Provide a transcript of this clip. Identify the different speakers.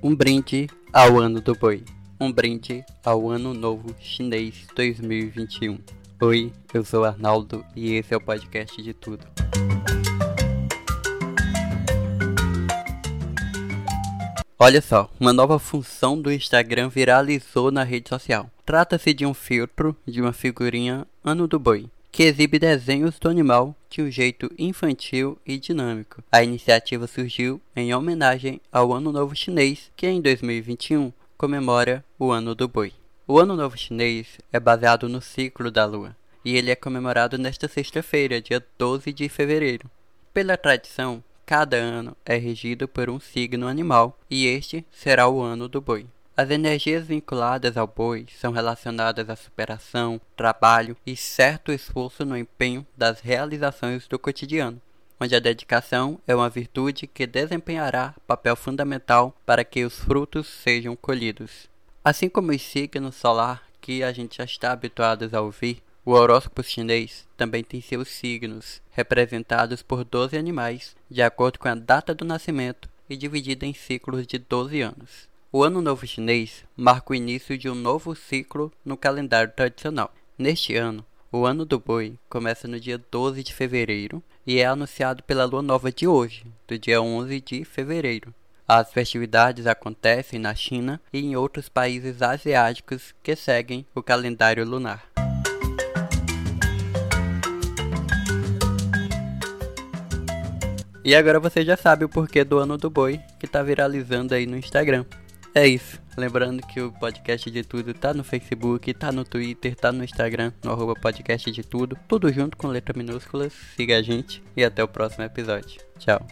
Speaker 1: Um brinde ao ano do boi. Um brinde ao ano novo chinês 2021. Oi, eu sou Arnaldo e esse é o podcast de tudo. Olha só, uma nova função do Instagram viralizou na rede social. Trata-se de um filtro de uma figurinha Ano do Boi, que exibe desenhos do animal de um jeito infantil e dinâmico. A iniciativa surgiu em homenagem ao Ano Novo Chinês, que em 2021 comemora o Ano do Boi. O Ano Novo Chinês é baseado no ciclo da lua, e ele é comemorado nesta sexta-feira, dia 12 de fevereiro. Pela tradição, cada ano é regido por um signo animal, e este será o ano do boi. As energias vinculadas ao boi são relacionadas à superação, trabalho e certo esforço no empenho das realizações do cotidiano, onde a dedicação é uma virtude que desempenhará papel fundamental para que os frutos sejam colhidos. Assim como os signos solar que a gente já está habituado a ouvir, o horóscopo chinês também tem seus signos, representados por 12 animais, de acordo com a data do nascimento e dividida em ciclos de 12 anos. O Ano Novo Chinês marca o início de um novo ciclo no calendário tradicional. Neste ano, o Ano do Boi começa no dia 12 de fevereiro e é anunciado pela lua nova de hoje, do dia 11 de fevereiro. As festividades acontecem na China e em outros países asiáticos que seguem o calendário lunar. E agora você já sabe o porquê do ano do boi que está viralizando aí no Instagram. É isso. Lembrando que o podcast de tudo tá no Facebook, tá no Twitter, tá no Instagram, no arroba podcast de tudo. Tudo junto com letra minúsculas. Siga a gente e até o próximo episódio. Tchau.